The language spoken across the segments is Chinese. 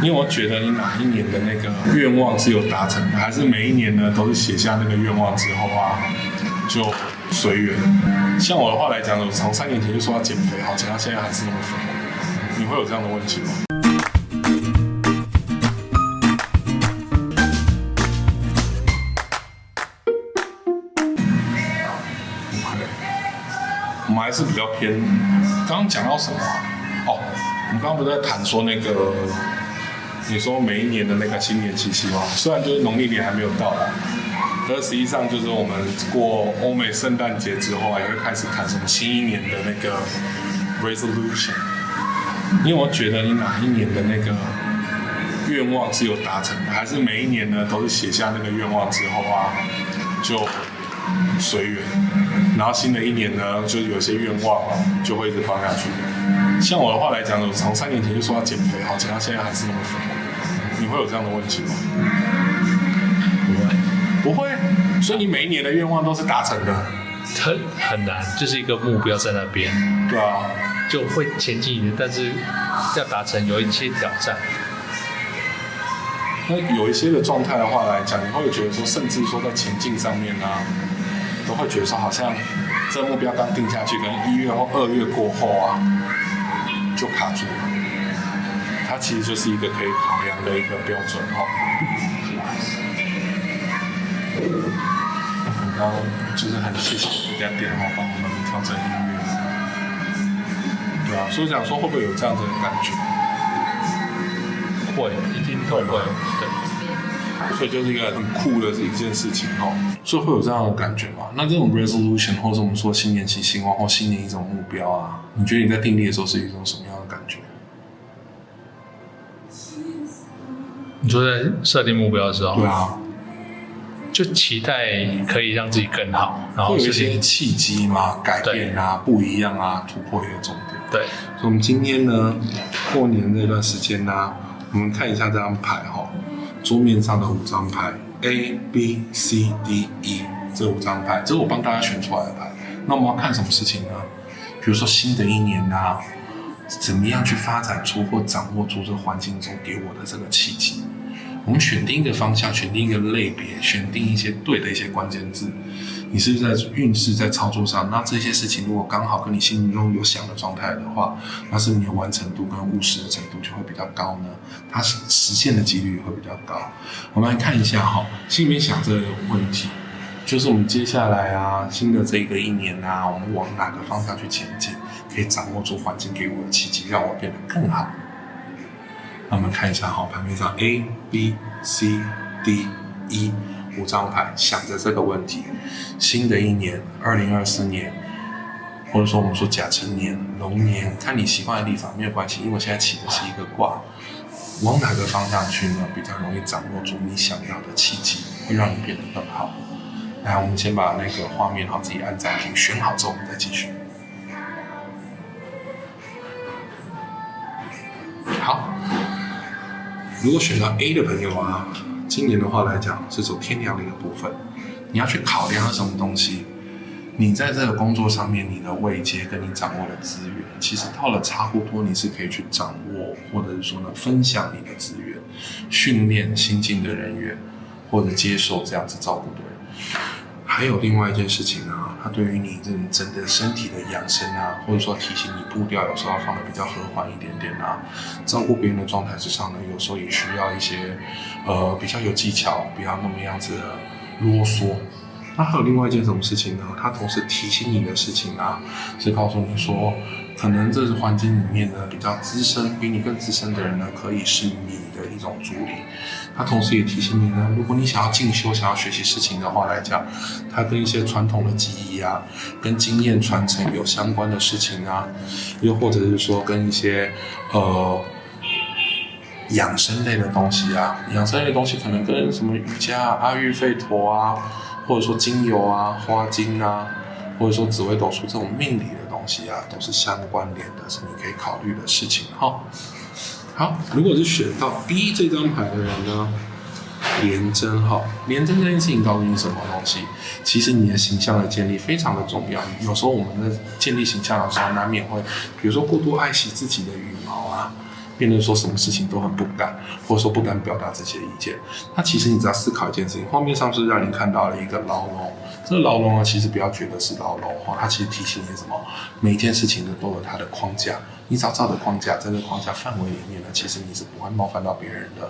因为我觉得你哪一年的那个愿望是有达成的，还是每一年呢都是写下那个愿望之后啊，就随缘。像我的话来讲，我从三年前就说要减肥，好，减到现在还是那么肥。你会有这样的问题吗？我们还是比较偏。刚刚讲到什么啊？哦，我们刚刚不是在谈说那个。你说每一年的那个新年期希望，虽然就是农历年还没有到来，但实际上就是我们过欧美圣诞节之后啊，也会开始谈什么新一年的那个 resolution。因为我觉得你哪一年的那个愿望是有达成的，还是每一年呢都是写下那个愿望之后啊，就随缘。然后新的一年呢，就有些愿望啊，就会一直放下去。像我的话来讲，我从三年前就说要减肥，好，减到现在还是那么肥。你会有这样的问题吗？不会，不会。所以你每一年的愿望都是达成的？很很难，就是一个目标在那边。对啊，就会前进一点，但是要达成有一些挑战。那有一些的状态的话来讲，你会觉得说，甚至说在前进上面呢、啊，都会觉得说，好像这个目标刚定下去，可能一月或二月过后啊，就卡住了。它其实就是一个可以考量的一个标准哦。然后就是很谢谢人家电话帮我们调整音乐，对啊，所以想说会不会有这样子的感觉？会，一定会会，对。所以就是一个很酷的一件事情哈。所以会有这样的感觉吗？那这种 resolution 或者我们说新年期希望或新年一种目标啊，你觉得你在定立的时候是一种什么样的感觉？你说在设定目标的时候，对啊，就期待可以让自己更好，然后有一些契机嘛，改变啊，不一样啊，突破一个重点。对，所以我们今天呢，过年这段时间呢、啊，我们看一下这张牌哈，桌面上的五张牌 A B C D E 这五张牌，这是我帮大家选出来的牌。那我们要看什么事情呢？比如说新的一年啊。怎么样去发展出或掌握住这环境中给我的这个契机？我们选定一个方向，选定一个类别，选定一些对的一些关键字。你是不是在运势在操作上？那这些事情如果刚好跟你心中有想的状态的话，那是不是你的完成度跟务实的程度就会比较高呢？它实实现的几率也会比较高。我们来看一下哈，心里面想这个问题，就是我们接下来啊，新的这个一年啊，我们往哪个方向去前进？可以掌握住环境给我的契机，让我变得更好。那我们看一下好，牌面上 A、B、C、D、E 五张牌，想着这个问题。新的一年，二零二四年，或者说我们说甲辰年、龙年，看你习惯的地方没有关系，因为我现在起的是一个卦，往哪个方向去呢？比较容易掌握住你想要的契机，会让你变得更好。来，我们先把那个画面好自己按暂停，选好之后我们再继续。好，如果选到 A 的朋友啊，今年的话来讲是走天梁的一个部分，你要去考量什么东西？你在这个工作上面，你的位阶跟你掌握的资源，其实到了差不多，你是可以去掌握，或者是说呢，分享你的资源，训练新进的人员，或者接受这样子照顾的人。还有另外一件事情呢。它对于你这真的身体的养生啊，或者说提醒你步调有时候要放的比较和缓一点点啊，照顾别人的状态之上呢，有时候也需要一些呃比较有技巧，不要那么样子的啰嗦。那还有另外一件什么事情呢？它同时提醒你的事情啊，是告诉你说，可能这是环境里面呢比较资深，比你更资深的人呢，可以是你的一种助理。他同时也提醒你呢，如果你想要进修、想要学习事情的话来讲，它跟一些传统的技艺啊，跟经验传承有相关的事情啊，又或者是说跟一些呃养生类的东西啊，养生类的东西可能跟什么瑜伽、阿育吠陀啊，或者说精油啊、花精啊，或者说紫微斗数这种命理西啊，都是相关联的，是你可以考虑的事情哈。好，如果是选到 B 这张牌的人呢，廉贞哈，廉贞这件事情告诉你什么东西？其实你的形象的建立非常的重要。有时候我们在建立形象的时候，难免会，比如说过度爱惜自己的羽毛啊，变得说什么事情都很不敢，或者说不敢表达这些意见。那其实你只要思考一件事情，画面上是让你看到了一个牢笼。这牢笼啊，其实不要觉得是牢笼哈，它其实提醒你什么？每一件事情呢都有它的框架，你找到的框架，在这个框架范围里面呢，其实你是不会冒犯到别人的。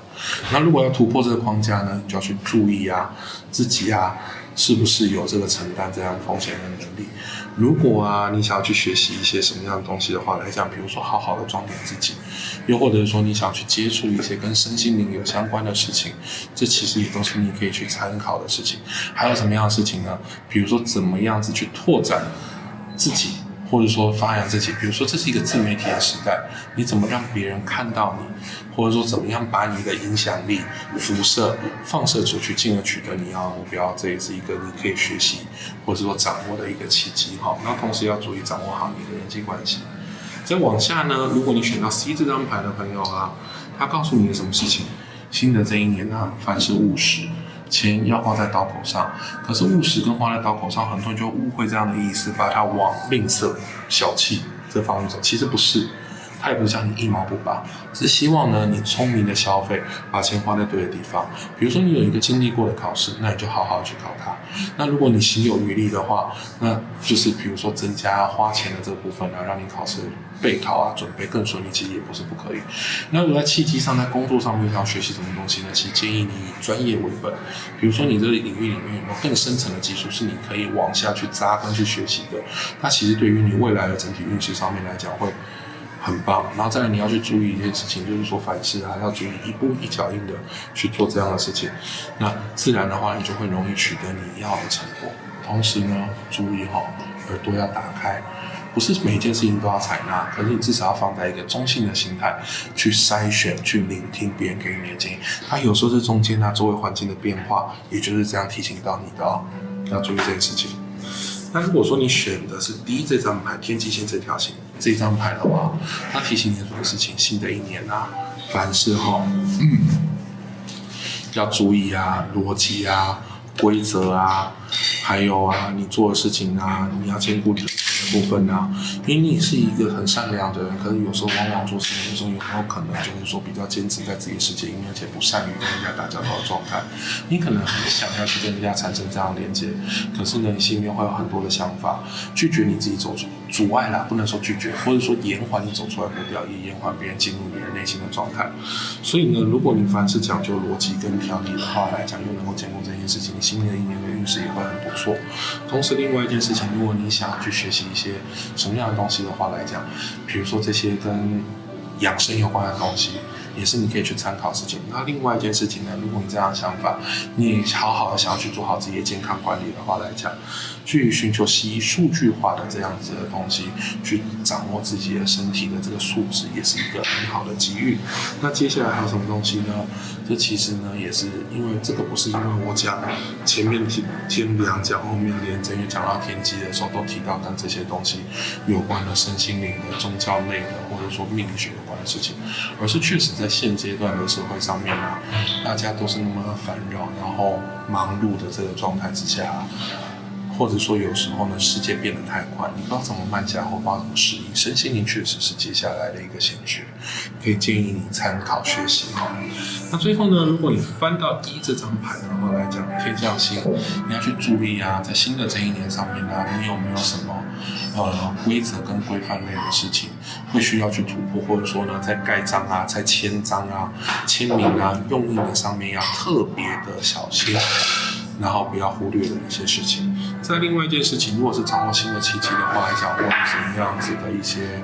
那如果要突破这个框架呢，你就要去注意啊，自己啊，是不是有这个承担这样风险的能力？如果啊，你想要去学习一些什么样的东西的话来讲，比如说好好的装点自己，又或者是说你想去接触一些跟身心灵有相关的事情，这其实也都是你可以去参考的事情。还有什么样的事情呢？比如说怎么样子去拓展自己。或者说发扬自己，比如说这是一个自媒体的时代，你怎么让别人看到你，或者说怎么样把你的影响力辐射放射出去，进而取得你要的目标，这也是一个你可以学习或者说掌握的一个契机哈。那同时要注意掌握好你的人际关系。再往下呢，如果你选到 C 这张牌的朋友啊，他告诉你什么事情？新的这一年呢、啊，凡事务实。钱要花在刀口上，可是务实跟花在刀口上，很多人就误会这样的意思，把它往吝啬、小气这方面走。其实不是，他也不是叫你一毛不拔，只是希望呢，你聪明的消费，把钱花在对的地方。比如说你有一个经历过的考试，那你就好好去考它。那如果你行有余力的话，那就是比如说增加花钱的这部分呢，让你考试。备考啊，准备更顺利，其实也不是不可以。那如果在契机上，在工作上面要学习什么东西呢？其实建议你以专业为本。比如说，你这个领域里面有没有更深层的技术，是你可以往下去扎根去学习的？那其实对于你未来的整体运势上面来讲，会很棒。然后再来，你要去注意一件事情，就是说凡事啊，要注意一步一脚印的去做这样的事情。那自然的话，你就会容易取得你要的成果。同时呢，注意哈，耳朵要打开。不是每一件事情都要采纳，可是你至少要放在一个中性的心态去筛选、去聆听别人给你的建议。它有时候是中间啊，周围环境的变化，也就是这样提醒到你的哦，要注意这件事情。那如果说你选的是第一这张牌天际线这条线这张牌的话，它提醒你什么事情？新的一年啊，凡事哈，嗯，要注意啊，逻辑啊，规则啊，还有啊，你做的事情啊，你要兼顾的部分呢、啊，因为你是一个很善良的人，可是有时候往往做事情的时候，有没有可能就是说比较坚持在自己的世界因为，而且不善于跟人家打交道的状态。你可能很想要去跟人家产生这样连接，可是呢，你心里面会有很多的想法，拒绝你自己走出阻碍啦，不能说拒绝，或者说延缓你走出来步调，也延缓别人进入你的内心的状态。所以呢，如果你凡是讲究逻辑跟条理的话来讲，又能够兼顾这件事情，你新的一年的运势也会很不错。同时，另外一件事情，如果你想要去学习一些什么样的东西的话来讲，比如说这些跟养生有关的东西，也是你可以去参考的事情。那另外一件事情呢，如果你这样想法，你好好的想要去做好自己的健康管理的话来讲，去寻求西医数据化的这样子的东西，去掌握自己的身体的这个素质，也是一个很好的机遇。那接下来还有什么东西呢？这其实呢，也是因为这个不是因为我讲前面天天梁讲后面廉贞，因为讲到天机的时候都提到跟这些东西有关的身心灵的宗教类的，或者说命学事情，而是确实在现阶段的社会上面呢，大家都是那么繁荣，然后忙碌的这个状态之下。或者说有时候呢，世界变得太快，你不知道怎么慢下来，或不知道怎么适应。身心灵确实是接下来的一个显学，可以建议你参考学习哈。那最后呢，如果你翻到一这张牌的话来讲，天象星，你要去注意啊，在新的这一年上面呢，你有没有什么呃规则跟规范类的事情会需要去突破，或者说呢，在盖章啊、在签章啊、签名啊、用印的上面要特别的小心。然后不要忽略的一些事情。在另外一件事情，如果是掌握新的契机的话来讲，或者什么样子的一些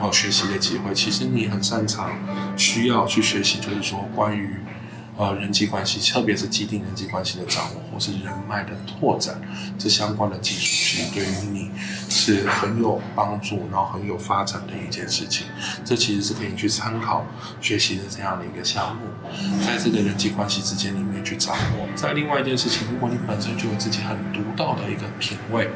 呃学习的机会，其实你很擅长，需要去学习，就是说关于。呃，人际关系，特别是既定人际关系的掌握，或是人脉的拓展，这相关的技术，其实对于你是很有帮助，然后很有发展的一件事情。这其实是可以去参考学习的这样的一个项目，在这个人际关系之间里面去掌握。在另外一件事情，如果你本身就有自己很独到的一个品味，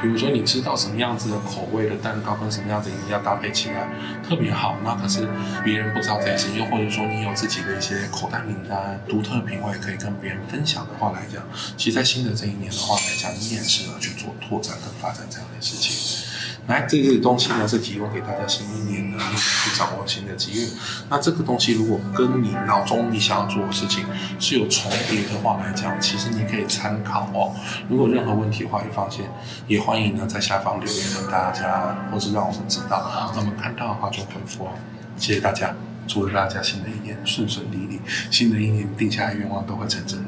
比如说你知道什么样子的口味的蛋糕跟什么样子饮料搭配起来特别好，那可是别人不知道这些，又或者说你有自己的一些口袋名单。独特的品味可以跟别人分享的话来讲，其实，在新的这一年的话来讲，你也适合去做拓展跟发展这样的事情。来，这个东西呢是提供给大家新一年呢，你去掌握新的机遇。那这个东西如果跟你脑中你想要做的事情是有重叠的话来讲，其实你可以参考哦。如果任何问题的话，也放心，也欢迎呢在下方留言给大家，或是让我们知道，那我们看到的话就回复哦。谢谢大家，祝大家新的一年顺顺利利，新的一年定下的愿望都会成真。